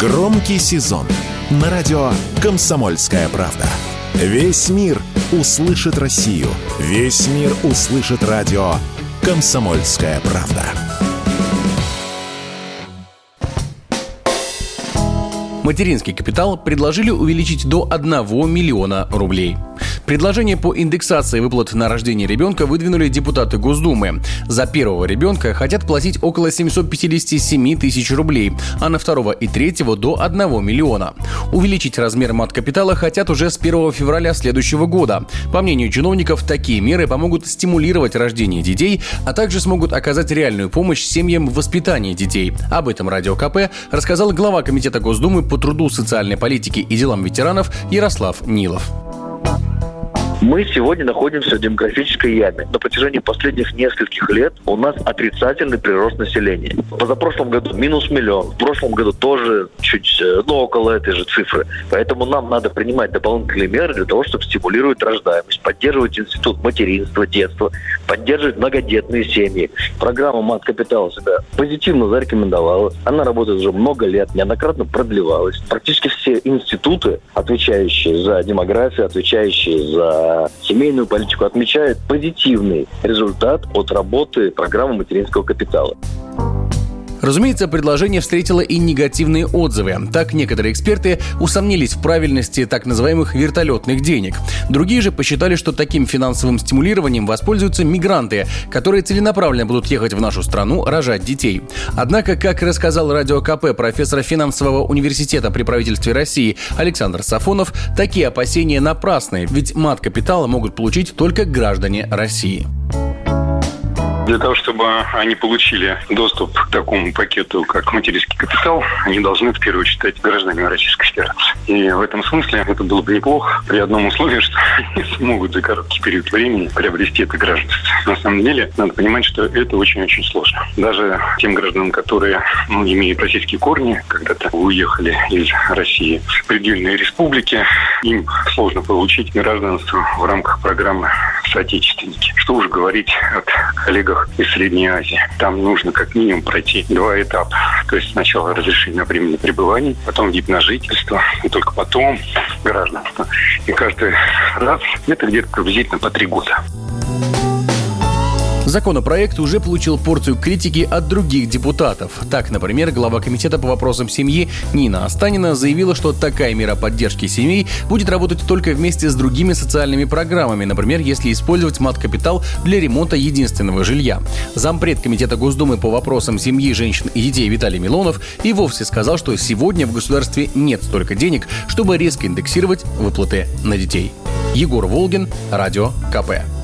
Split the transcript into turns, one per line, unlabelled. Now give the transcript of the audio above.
Громкий сезон на радио «Комсомольская правда». Весь мир услышит Россию. Весь мир услышит радио «Комсомольская правда».
Материнский капитал предложили увеличить до 1 миллиона рублей. Предложение по индексации выплат на рождение ребенка выдвинули депутаты Госдумы. За первого ребенка хотят платить около 757 тысяч рублей, а на второго и третьего до 1 миллиона. Увеличить размер мат-капитала хотят уже с 1 февраля следующего года. По мнению чиновников, такие меры помогут стимулировать рождение детей, а также смогут оказать реальную помощь семьям в воспитании детей. Об этом Радио КП рассказал глава Комитета Госдумы по труду, социальной политике и делам ветеранов Ярослав Нилов.
Мы сегодня находимся в демографической яме. На протяжении последних нескольких лет у нас отрицательный прирост населения. Позапрошлом году минус миллион, в прошлом году тоже чуть, э, ну, около этой же цифры. Поэтому нам надо принимать дополнительные меры для того, чтобы стимулировать рождаемость, поддерживать институт материнства, детства, поддерживать многодетные семьи. Программа «Мат Капитал» себя позитивно зарекомендовала. Она работает уже много лет, неоднократно продлевалась. Практически все институты, отвечающие за демографию, отвечающие за семейную политику отмечает позитивный результат от работы программы материнского капитала.
Разумеется, предложение встретило и негативные отзывы. Так, некоторые эксперты усомнились в правильности так называемых вертолетных денег. Другие же посчитали, что таким финансовым стимулированием воспользуются мигранты, которые целенаправленно будут ехать в нашу страну рожать детей. Однако, как рассказал Радио КП профессор финансового университета при правительстве России Александр Сафонов, такие опасения напрасны, ведь мат капитала могут получить только граждане России.
Для того, чтобы они получили доступ к такому пакету, как материнский капитал, они должны в первую очередь стать гражданами Российской Федерации. И в этом смысле это было бы неплохо при одном условии, что они смогут за короткий период времени приобрести это гражданство. На самом деле, надо понимать, что это очень-очень сложно. Даже тем гражданам, которые ну, имеют российские корни, когда-то уехали из России в предельные республики, им сложно получить гражданство в рамках программы «Соотечественники». Что уж говорить о коллегах из Средней Азии. Там нужно как минимум пройти два этапа. То есть сначала разрешение на временное пребывание, потом вид на жительство, и только потом гражданство. И каждый раз это где-то приблизительно по три года.
Законопроект уже получил порцию критики от других депутатов. Так, например, глава комитета по вопросам семьи Нина Останина заявила, что такая мера поддержки семей будет работать только вместе с другими социальными программами, например, если использовать мат-капитал для ремонта единственного жилья. Зампред комитета Госдумы по вопросам семьи, женщин и детей Виталий Милонов и вовсе сказал, что сегодня в государстве нет столько денег, чтобы резко индексировать выплаты на детей. Егор Волгин, Радио КП.